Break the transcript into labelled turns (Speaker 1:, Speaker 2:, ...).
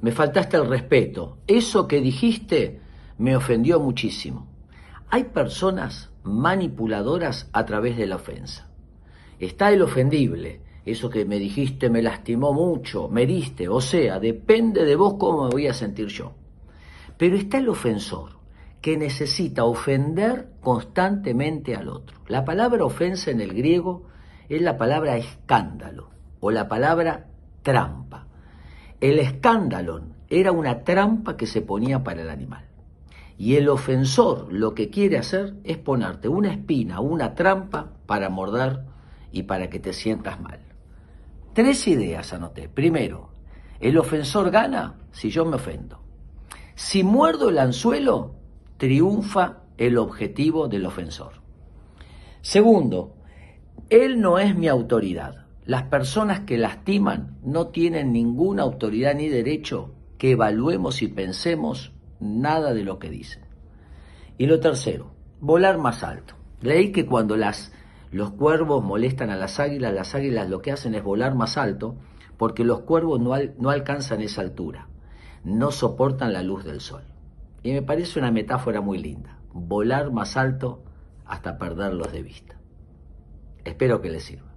Speaker 1: me faltaste el respeto, eso que dijiste me ofendió muchísimo. Hay personas manipuladoras a través de la ofensa. Está el ofendible, eso que me dijiste me lastimó mucho, me diste, o sea, depende de vos cómo me voy a sentir yo. Pero está el ofensor, que necesita ofender constantemente al otro. La palabra ofensa en el griego es la palabra escándalo o la palabra trampa. El escándalo era una trampa que se ponía para el animal. Y el ofensor lo que quiere hacer es ponerte una espina, una trampa para morder y para que te sientas mal. Tres ideas anoté. Primero, el ofensor gana si yo me ofendo. Si muerdo el anzuelo, triunfa el objetivo del ofensor. Segundo, él no es mi autoridad. Las personas que lastiman no tienen ninguna autoridad ni derecho que evaluemos y pensemos nada de lo que dicen. Y lo tercero, volar más alto. Leí que cuando las, los cuervos molestan a las águilas, las águilas lo que hacen es volar más alto porque los cuervos no, no alcanzan esa altura, no soportan la luz del sol. Y me parece una metáfora muy linda, volar más alto hasta perderlos de vista. Espero que les sirva.